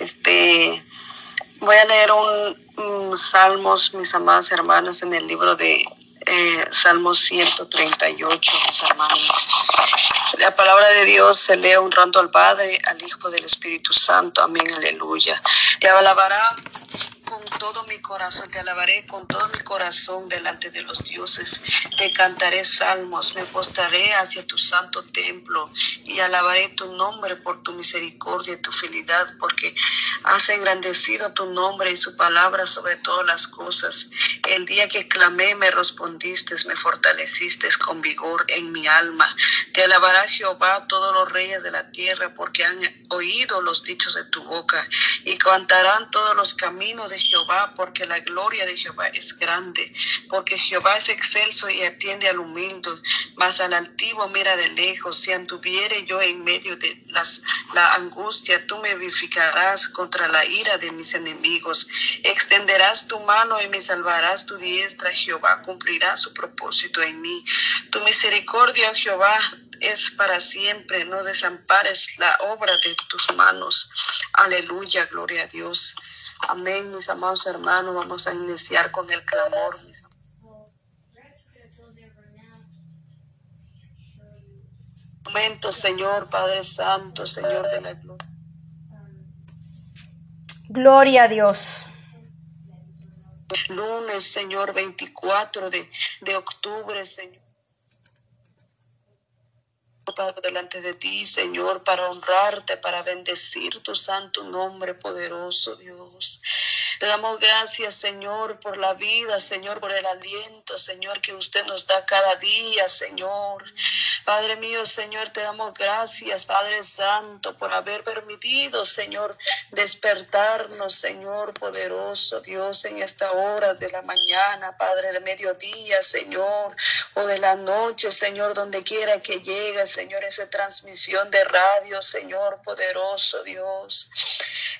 Este, voy a leer un, Salmos, mis amadas hermanas, en el libro de eh, Salmos 138, mis hermanos. La palabra de Dios se lee honrando al Padre, al Hijo del Espíritu Santo. Amén, aleluya. Te alabará con todo mi corazón, te alabaré con todo mi corazón delante de los dioses. Te cantaré salmos, me postraré hacia tu santo templo y alabaré tu nombre por tu misericordia y tu fidelidad, porque has engrandecido tu nombre y su palabra sobre todas las cosas. El día que clamé me respondiste, me fortaleciste con vigor en mi alma. Te alabará Jehová todos los reyes de la tierra, porque han oído los dichos de tu boca y cantarán todos los caminos de Jehová, porque la gloria de Jehová es grande, porque Jehová es excelso y atiende al humilde, mas al altivo mira de lejos. Si anduviere yo en medio de la angustia, tú me vivificarás contra la ira de mis enemigos. Extenderás tu mano y me salvarás tu diestra. Jehová cumplirá su propósito en mí. Tu misericordia, Jehová, es para siempre. No desampares la obra de tus manos. Aleluya, gloria a Dios. Amén, mis amados hermanos. Vamos a iniciar con el clamor. Mis momento, Señor Padre Santo, Señor de la gloria. Gloria a Dios. Lunes, Señor, 24 de, de octubre, Señor. Padre, delante de ti, Señor, para honrarte, para bendecir tu santo nombre, poderoso Dios. Te damos gracias, Señor, por la vida, Señor, por el aliento, Señor, que usted nos da cada día, Señor. Padre mío, Señor, te damos gracias, Padre Santo, por haber permitido, Señor, despertarnos, Señor, poderoso Dios, en esta hora de la mañana, Padre, de mediodía, Señor, o de la noche, Señor, donde quiera que llegue, Señor, esa transmisión de radio, Señor, poderoso Dios.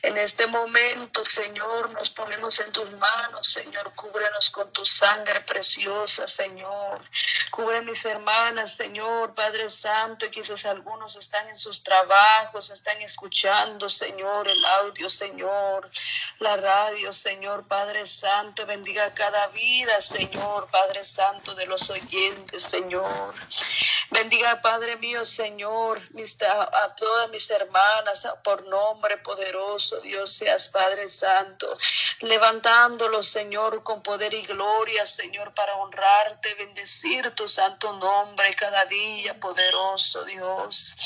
En este momento, Señor, nos ponemos en tus manos, Señor. Cúbrenos con tu sangre preciosa, Señor. Cubre mis hermanas, Señor, Padre Santo. Quizás algunos están en sus trabajos, están escuchando, Señor, el audio, Señor, la radio, Señor, Padre Santo. Bendiga cada vida, Señor, Padre Santo, de los oyentes, Señor. Bendiga, Padre mío, Señor, a todas mis hermanas, por nombre poderoso, Dios seas, Padre Santo levantándolo, Señor, con poder y gloria, Señor, para honrarte, bendecir tu santo nombre cada día, poderoso Dios.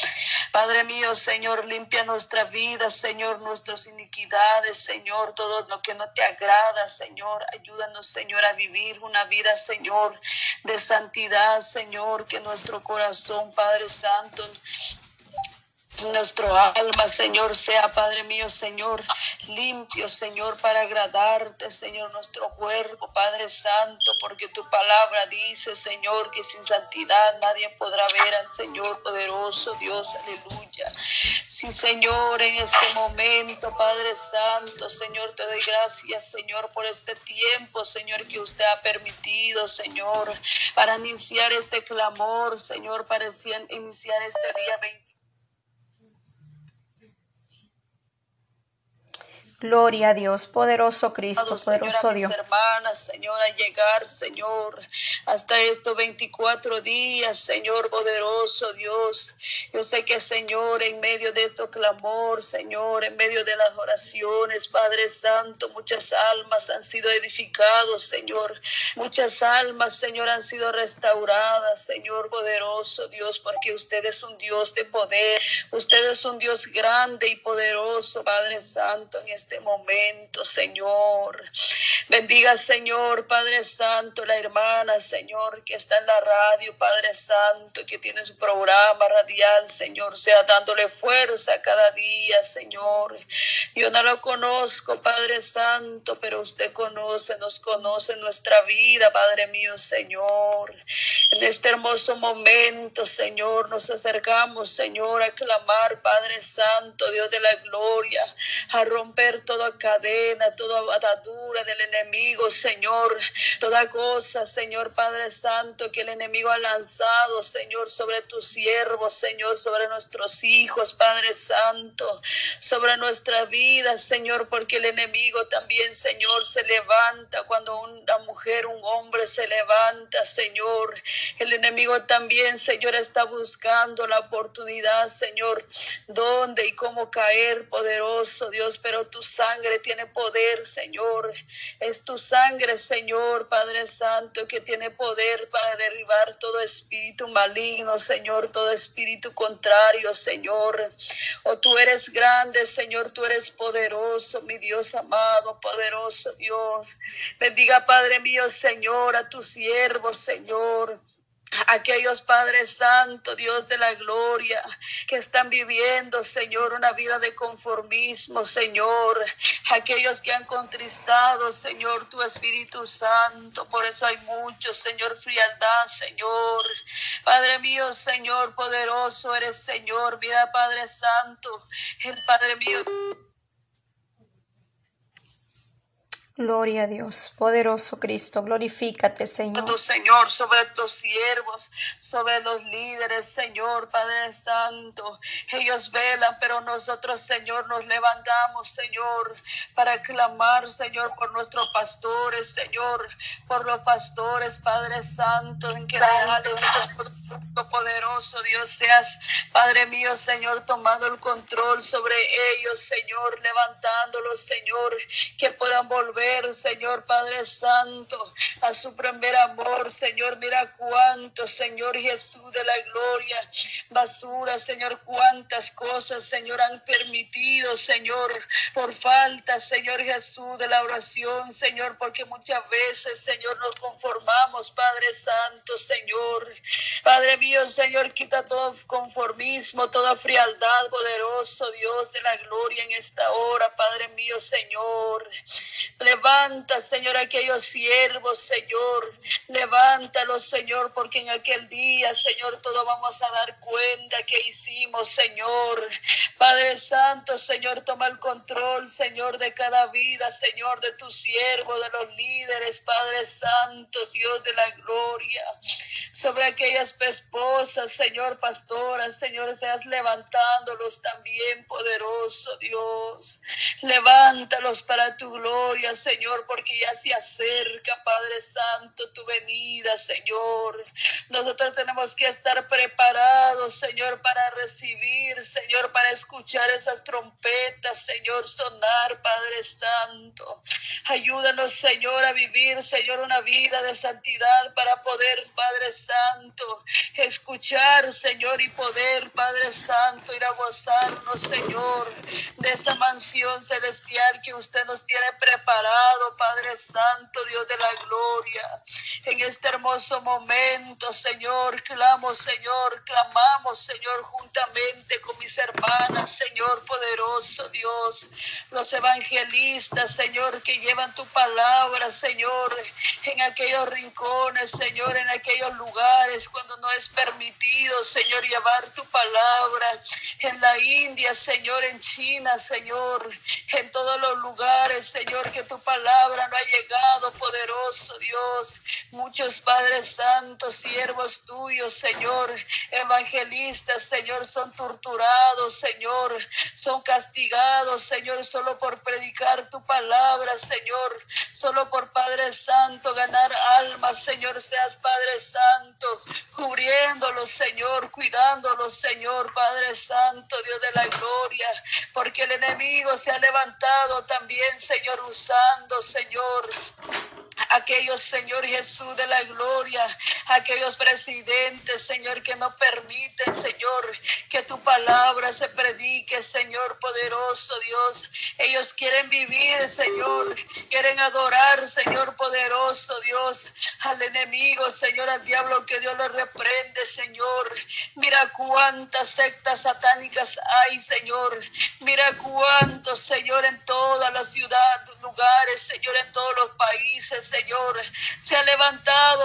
Padre mío, Señor, limpia nuestra vida, Señor, nuestras iniquidades, Señor, todo lo que no te agrada, Señor. Ayúdanos, Señor, a vivir una vida, Señor, de santidad, Señor, que nuestro corazón, Padre Santo, nuestro alma, Señor, sea, Padre mío, Señor, limpio, Señor, para agradarte, Señor, nuestro cuerpo, Padre Santo, porque tu palabra dice, Señor, que sin santidad nadie podrá ver al Señor poderoso, Dios, aleluya. Sí, Señor, en este momento, Padre Santo, Señor, te doy gracias, Señor, por este tiempo, Señor, que usted ha permitido, Señor, para iniciar este clamor, Señor, para iniciar este día 20 Gloria a Dios, poderoso Cristo, poderoso Dios. hermanas, Señor, a llegar, Señor, hasta estos 24 días, Señor, poderoso Dios. Yo sé que, Señor, en medio de este clamor, Señor, en medio de las oraciones, Padre Santo, muchas almas han sido edificadas, Señor. Muchas almas, Señor, han sido restauradas, Señor, poderoso Dios, porque usted es un Dios de poder. Usted es un Dios grande y poderoso, Padre Santo, en este este momento, Señor. Bendiga, Señor, Padre Santo, la hermana, Señor, que está en la radio, Padre Santo, que tiene su programa radial, Señor, sea dándole fuerza cada día, Señor. Yo no lo conozco, Padre Santo, pero usted conoce, nos conoce nuestra vida, Padre mío, Señor. En este hermoso momento, Señor, nos acercamos, Señor, a clamar, Padre Santo, Dios de la gloria, a romper toda cadena, toda atadura del enemigo, Señor. Toda cosa, Señor Padre Santo, que el enemigo ha lanzado, Señor, sobre tus siervos, Señor, sobre nuestros hijos, Padre Santo, sobre nuestra vida, Señor, porque el enemigo también, Señor, se levanta cuando una mujer, un hombre se levanta, Señor. El enemigo también, Señor, está buscando la oportunidad, Señor, dónde y cómo caer, poderoso Dios, pero tu sangre tiene poder, Señor. Es tu sangre, Señor, Padre Santo, que tiene poder para derribar todo espíritu maligno, Señor, todo espíritu contrario, Señor. Oh, tú eres grande, Señor, tú eres poderoso, mi Dios amado, poderoso Dios. Bendiga, Padre mío, Señor, a tus siervos, Señor aquellos Padres Santo, Dios de la gloria, que están viviendo, Señor, una vida de conformismo, Señor, aquellos que han contristado, Señor, tu Espíritu Santo, por eso hay muchos, Señor, frialdad, Señor. Padre mío, Señor, poderoso eres, Señor, vida Padre Santo, el Padre mío. Gloria a Dios, poderoso Cristo, glorifícate, Señor. Señor, sobre tus siervos, sobre los líderes, Señor, Padre Santo. Ellos velan, pero nosotros, Señor, nos levantamos, Señor, para clamar, Señor, por nuestros pastores, Señor, por los pastores, Padre Santo, en que reales, poderoso, Dios, seas, Padre mío, Señor, tomando el control sobre ellos, Señor, levantándolos, Señor, que puedan volver Señor Padre Santo, a su primer amor, Señor. Mira cuánto, Señor Jesús de la gloria, basura, Señor, cuántas cosas, Señor, han permitido, Señor, por falta, Señor Jesús, de la oración, Señor, porque muchas veces, Señor, nos conformamos, Padre Santo, Señor. Padre mío, Señor, quita todo conformismo, toda frialdad, poderoso Dios de la gloria en esta hora, Padre mío, Señor. Levanta, Señor, aquellos siervos, Señor. Levántalos, Señor, porque en aquel día, Señor, todo vamos a dar cuenta que hicimos, Señor. Padre Santo, Señor, toma el control, Señor, de cada vida, Señor, de tu siervo, de los líderes, Padre Santo, Dios de la gloria. Sobre aquellas esposas, Señor, pastoras, Señor, seas levantándolos también, poderoso Dios. Levántalos para tu gloria, Señor, porque ya se acerca, Padre Santo, tu venida, Señor. Nosotros tenemos que estar preparados, Señor, para recibir, Señor, para escuchar esas trompetas, Señor, sonar, Padre Santo. Ayúdanos, Señor, a vivir, Señor, una vida de santidad para poder, Padre Santo, escuchar, Señor, y poder, Padre Santo, ir a gozarnos, Señor, de esa mansión celestial que usted nos tiene preparada Padre Santo, Dios de la gloria. En este hermoso momento, Señor, clamo, Señor, clamamos, Señor, juntamente con mis hermanas, Señor poderoso Dios, los evangelistas, Señor, que llevan tu palabra, Señor, en aquellos rincones, Señor, en aquellos lugares cuando no es permitido, Señor, llevar tu palabra en la India, Señor, en China, Señor, en todos los lugares, Señor, que tu palabra no ha llegado, poderoso Dios. Muchos Padres Santos, siervos tuyos, Señor, evangelistas, Señor, son torturados, Señor, son castigados, Señor, solo por predicar tu palabra, Señor, solo por Padre Santo ganar almas, Señor, seas Padre Santo, cubriéndolos, Señor, cuidándolos, Señor, Padre Santo, Dios de la gloria, porque el enemigo se ha levantado también, Señor, usando Señor, aquellos, Señor Jesús de la gloria, aquellos presidentes, Señor, que no permiten, Señor, que tu palabra se predique, Señor poderoso Dios. Ellos quieren vivir, Señor, quieren adorar, Señor poderoso Dios, al enemigo, Señor, al diablo, que Dios lo reprende, Señor. Mira cuántas sectas satánicas hay, Señor. Mira cuántos, Señor, en toda la ciudad, lugares, Señor, en todos los países, Señor. Se ha levantado,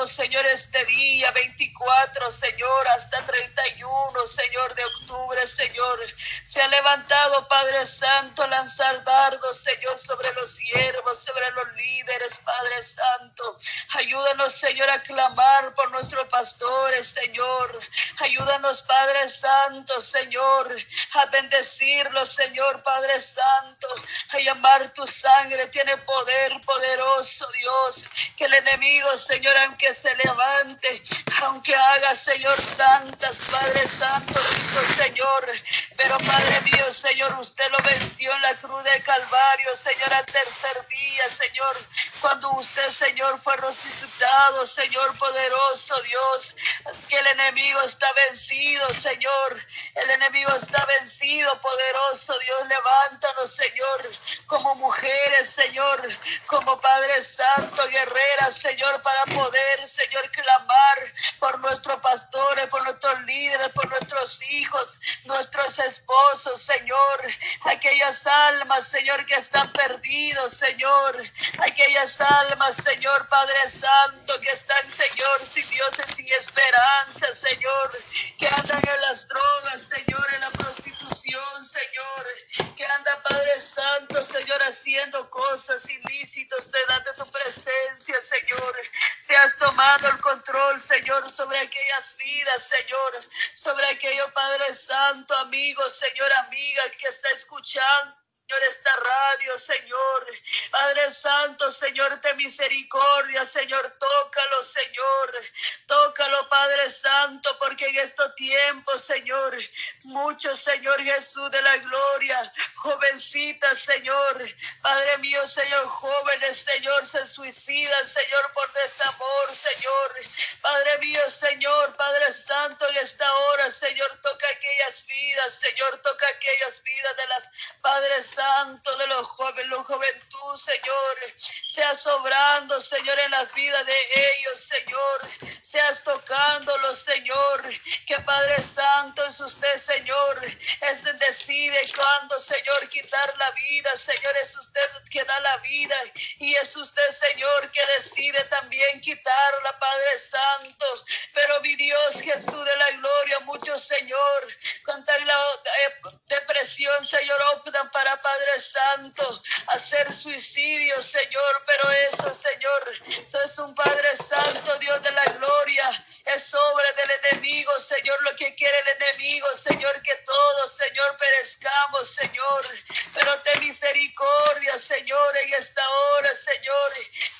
Señor, este día 24, Señor, hasta 31, Señor, de octubre, Señor. Se ha levantado, Padre Santo, lanzar dardos, Señor, sobre los siervos, sobre los líderes, Padre Santo. Ayúdanos, Señor, a clamar por nuestros pastores, Señor. Ayúdanos, Padre Santo, Señor, a bendecirlos, Señor, Padre Santo, a llamar tu sangre. Tiene poder poderoso, Dios. Que el enemigo, Señor, aunque se levante, aunque haga, Señor, tantas, Padre Santo, Señor. Pero, Padre mío, Señor, usted lo venció en la cruz de Calvario, Señor, al tercer día, Señor. Cuando usted, Señor, fue resucitado, Señor poderoso, Dios. Que el enemigo está vencido, Señor. El enemigo está vencido, poderoso, Dios. Levántanos, Señor, como mujeres, Señor, como Padre Santo, guerreras, Señor, para poder, Señor, clamar por nuestros pastores, por nuestros líderes, por nuestros hijos, nuestros esposos, Señor. Aquellas almas, Señor, que están perdidos, Señor. Aquellas almas, Señor, Padre Santo, que están, Señor, sin Dios sin esperanza, Señor. Que andan en las drogas, Señor, en la prostitución, Señor. Que anda, Padre Santo, Señor, haciendo cosas ilícitas delante de tu presencia, Señor. Se has tomado el control, Señor, sobre aquellas vidas, Señor. Sobre aquello, Padre Santo, amigo, Señor, amiga que está escuchando. Señor, esta radio, Señor. Padre Santo, Señor, de misericordia, Señor, tócalo, Señor. Tócalo, Padre Santo, porque en estos tiempos, Señor, muchos, Señor Jesús de la gloria, jovencitas, Señor, Padre mío, Señor, jóvenes, Señor, se suicidan, Señor, por desamor, Señor. Padre mío, Señor, Padre Santo, en esta hora, Señor, toca aquellas vidas, Señor, toca aquellas vidas de las Padres Santo de los jóvenes, la juventud, Señor, sea sobrando, Señor, en las vidas de ellos, Señor, seas tocándolos, Señor, que Padre Santo es usted, Señor, es decide cuándo, Señor, quitar la vida, Señor, es usted que da la vida y es usted, Señor, que decide también quitarla, Padre Santo, pero mi Dios Jesús de la gloria, muchos, Señor, con la eh, depresión, Señor, optan para Padre Santo, hacer suicidio, Señor, pero eso, Señor, eso es un Padre Santo, Dios de la gloria, es obra del enemigo, Señor, lo que quiere el enemigo, Señor, que todos, Señor, perezcamos, Señor, pero ten misericordia, Señor, en esta hora, Señor,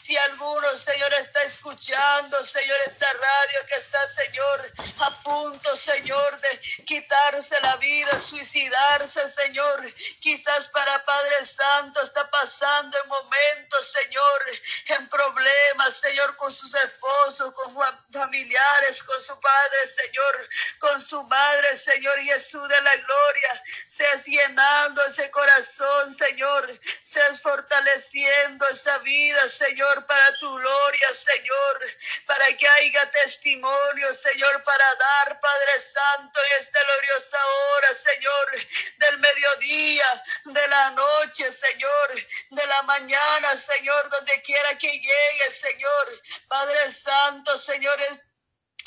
si alguno, Señor, está escuchando, Señor, esta radio que está, Señor, a punto, Señor, de quitarse la vida, suicidarse, Señor, quizás para Padre Santo está pasando en momentos, Señor, en problemas, Señor, con sus esposos, con familiares, con su Padre, Señor, con su Madre, Señor Jesús de la gloria. Seas llenando ese corazón, Señor. Seas fortaleciendo esa vida, Señor, para tu gloria, Señor. Para que haya testimonio, Señor, para dar, Padre Santo, en esta gloriosa hora, Señor, del mediodía, de la noche, Señor, de la mañana, Señor, donde quiera que llegue, Señor. Padre Santo, Señor,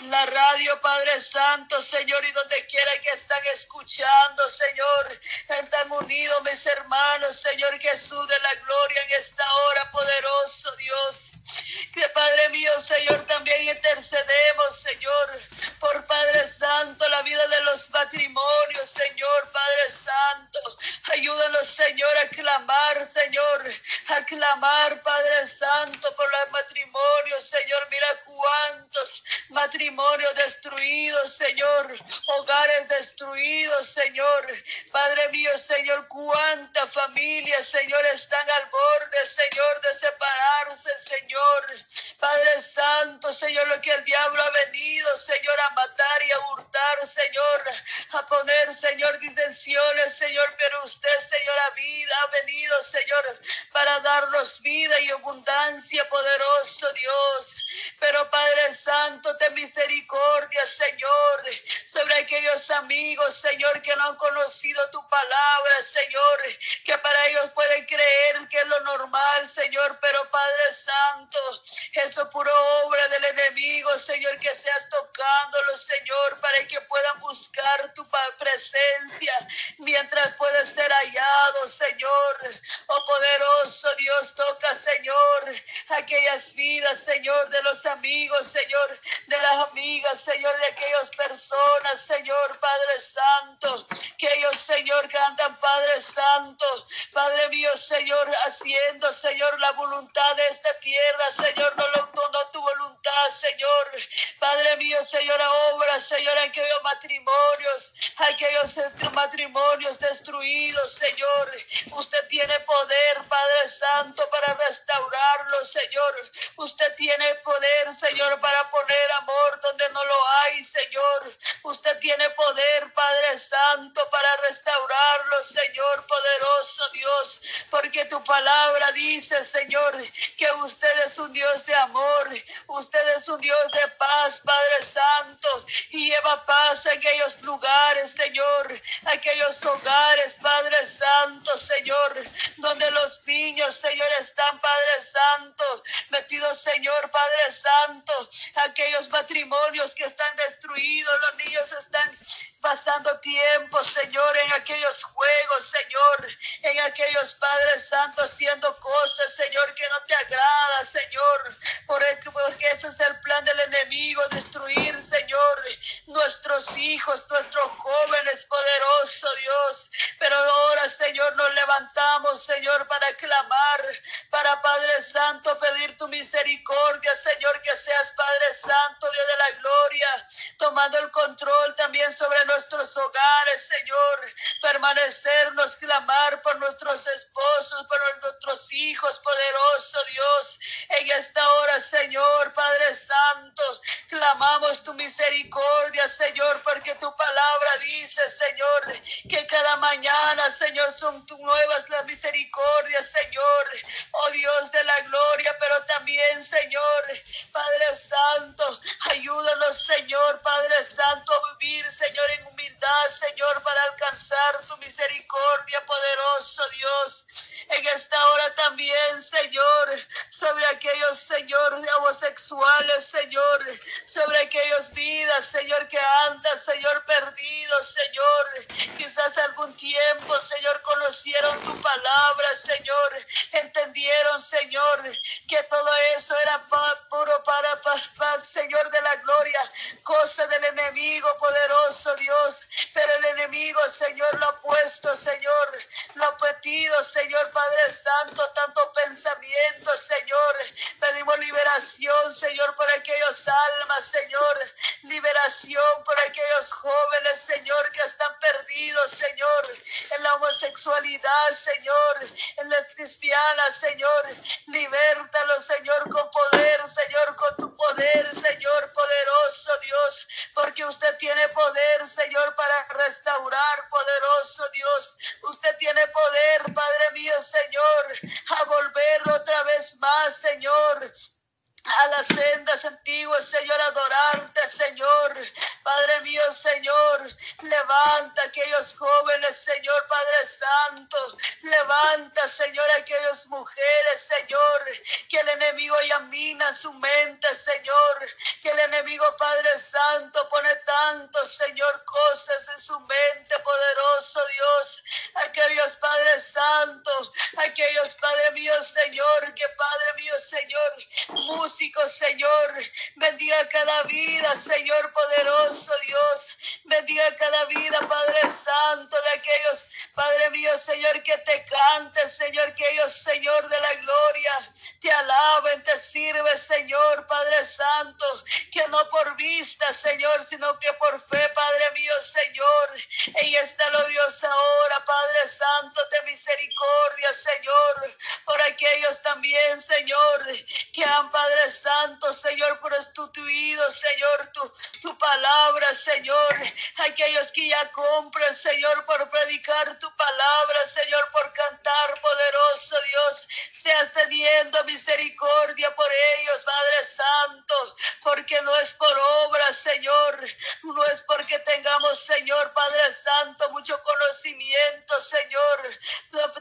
la radio, Padre Santo, Señor, y donde quiera que están escuchando, Señor, están unidos mis hermanos, Señor Jesús de la gloria en esta hora, poderoso Dios. Que Padre mío, Señor, también intercedemos, Señor, por Padre Santo, la vida de los matrimonios, Señor, Padre Santo. Ayúdanos, Señor, a clamar, Señor, a clamar, Padre Santo, por los matrimonios, Señor. Mira cuántos matrimonios destruidos, Señor, hogares destruidos, Señor. Padre mío, Señor, cuántas familias, Señor, están al borde, Señor, de separarse, Señor. Padre Santo, Señor, lo que el diablo ha venido, Señor, a matar y a hurtar, Señor, a poner, Señor, disensiones, Señor, pero usted, Señor, a vida ha venido, Señor, para darnos vida y abundancia, poderoso Dios. Pero Padre Santo, de misericordia, Señor, sobre aquellos amigos, Señor, que no han conocido tu palabra, Señor, que para ellos pueden creer que es lo normal, Señor, pero Padre Santo, eso puro obra del enemigo, Señor, que seas tocándolo, Señor, para que puedan buscar tu presencia mientras puedes ser hallado, Señor. Oh poderoso Dios, toca, Señor, aquellas vidas, Señor, de los amigos, Señor, de las amigas, Señor, de aquellas personas, Señor, Padre Santo, que ellos, Señor, cantan, Padre Santo, Padre mío, Señor, haciendo, Señor, la voluntad de esta tierra, Señor, no, lo, no tu voluntad, Señor, Padre mío, Señor, obra, Señor, aquellos matrimonios, aquellos matrimonios destruidos, Señor, usted tiene poder, Padre Santo, para restaurarlos, Señor, usted tiene poder, Señor, para poner amor donde no lo hay, Señor, usted tiene poder, Padre Santo, para restaurarlos, Señor, poderoso Dios, porque tu palabra dice, Señor, que usted es un Dios de amor, usted es un Dios de paz, Padre Santo, y lleva paz a aquellos lugares, Señor, aquellos hogares, Padre Santo, Señor, donde los niños, Señor, están, Padre Santo, Señor, Padre Santo, aquellos matrimonios que están destruidos, los niños están pasando tiempo, Señor, en aquellos juegos, Señor, en aquellos Padres Santos haciendo cosas, Señor, que no te agrada, Señor, porque ese es el plan del enemigo, destruir, Señor, nuestros hijos, nuestros jóvenes, poderoso Dios. Pero ahora, Señor, nos levantamos, Señor, para clamar, para Padre Santo, pedir tu misericordia, Señor, que seas Padre Santo, Dios de la gloria, tomando el control también sobre nosotros nuestros hogares, Señor, permanecernos, clamar por nuestros esposos, por nuestros hijos, poderoso Dios, en esta hora, Señor, Padre Santo, clamamos tu misericordia, Señor, porque tu palabra dice, Señor, que cada mañana, Señor, son tu nuevas las misericordias, Señor, oh Dios de la gloria, pero también, Señor, Padre Santo, ayúdanos, Señor, Padre Santo, a vivir, Señor, en humildad, Señor, para alcanzar tu misericordia, poderoso Dios. En esta hora también, Señor, sobre aquellos, Señor, homosexuales, Señor, sobre aquellos vidas, Señor, que andan, Señor, perdidos, Señor. Quizás algún tiempo, Señor, conocieron tu palabra, Señor. Entendieron, Señor, que todo eso era puro para, para, Señor de la gloria, cosa del enemigo poderoso, Dios. Pero el enemigo, Señor, lo ha puesto, Señor, lo ha petido, Señor Padre Santo, tanto pensamiento, Señor. Pedimos liberación, Señor, por aquellos almas, Señor. Liberación por aquellos jóvenes, Señor, que están perdidos, Señor, en la homosexualidad, Señor, en las cristianas, Señor. Libértalos, Señor, con poder, Señor, con tu poder, Señor, poderoso Dios, porque usted tiene poder, Señor Señor, para restaurar, poderoso Dios. Usted tiene poder, Padre mío, Señor, a volver otra vez más, Señor a las sendas antiguas, Señor, adorarte, Señor. Padre mío, Señor, levanta aquellos jóvenes, Señor, Padre Santo. Levanta, Señor, aquellas mujeres, Señor, que el enemigo yamina su mente, Señor. Que el enemigo, Padre Santo, pone tanto, Señor, cosas en su mente, poderoso Dios. Aquellos, Padre Santo, aquellos, Padre mío, Señor, que Padre mío, Señor, Señor. Bendiga cada vida, Señor poderoso Dios. Bendiga cada vida, Padre Santo, de aquellos, Padre mío, Señor, que te canten, Señor, que ellos, Señor de la gloria, te alaben, te sirve, Señor, Padre Santo, que no por vista, Señor, sino que por fe, Padre mío, Señor. Y está lo Dios ahora, Padre Santo, de misericordia, Señor, por aquellos también, Señor, que han, Padre Santo, Señor, por estutuido, Señor, tu, tu palabra, Señor. Aquellos que ya compran, Señor, por predicar tu palabra, Señor, por cantar, poderoso Dios, seas teniendo misericordia por ellos, Padre Santo, porque no es por obra, Señor, no es porque tengamos, Señor, Padre Santo, mucho conocimiento, Señor,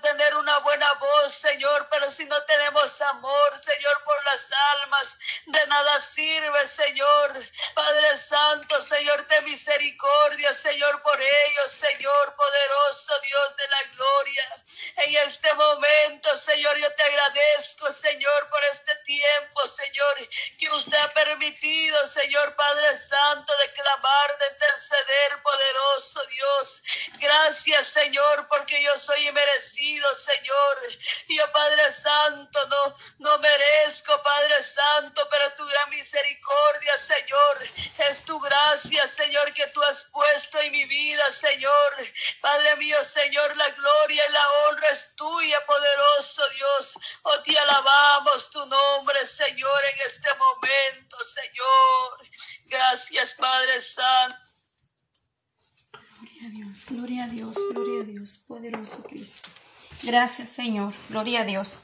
tener una buena voz, Señor, pero si no tenemos amor, Señor, por las almas, de nada sirve, Señor. Padre Santo, Señor, de misericordia, Señor, por ellos, Señor, poderoso Dios de la gloria. En este momento, Señor, yo te agradezco, Señor, por este tiempo, Señor, que usted ha permitido, Señor Padre Santo, de clamar, de interceder, poderoso Dios. Gracias, Señor, porque yo soy merecido, Señor. Yo, Padre Santo, no, no merezco, Padre Santo, pero tu gran misericordia, Señor, es tu gracia, Señor, que tú has puesto en mi vida, Señor. Padre mío, Señor, la gloria y la honra es tuya, poderoso Dios. Oh, te alabamos tu nombre, Señor, en este momento, Señor. Gracias, Padre Santo. Gloria a Dios, gloria a Dios, gloria a Dios, poderoso Cristo. Gracias, Señor, gloria a Dios.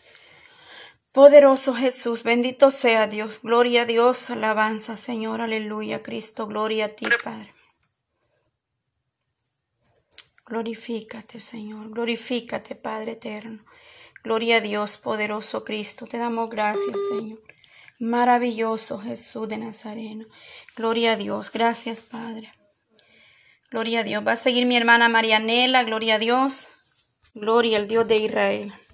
Poderoso Jesús, bendito sea Dios, gloria a Dios, alabanza, Señor, aleluya, Cristo, gloria a ti, Padre. Glorifícate, Señor, glorifícate, Padre eterno. Gloria a Dios, poderoso Cristo, te damos gracias, Señor. Maravilloso Jesús de Nazareno. Gloria a Dios, gracias, Padre. Gloria a Dios. Va a seguir mi hermana Marianela, gloria a Dios. Gloria al Dios de Israel.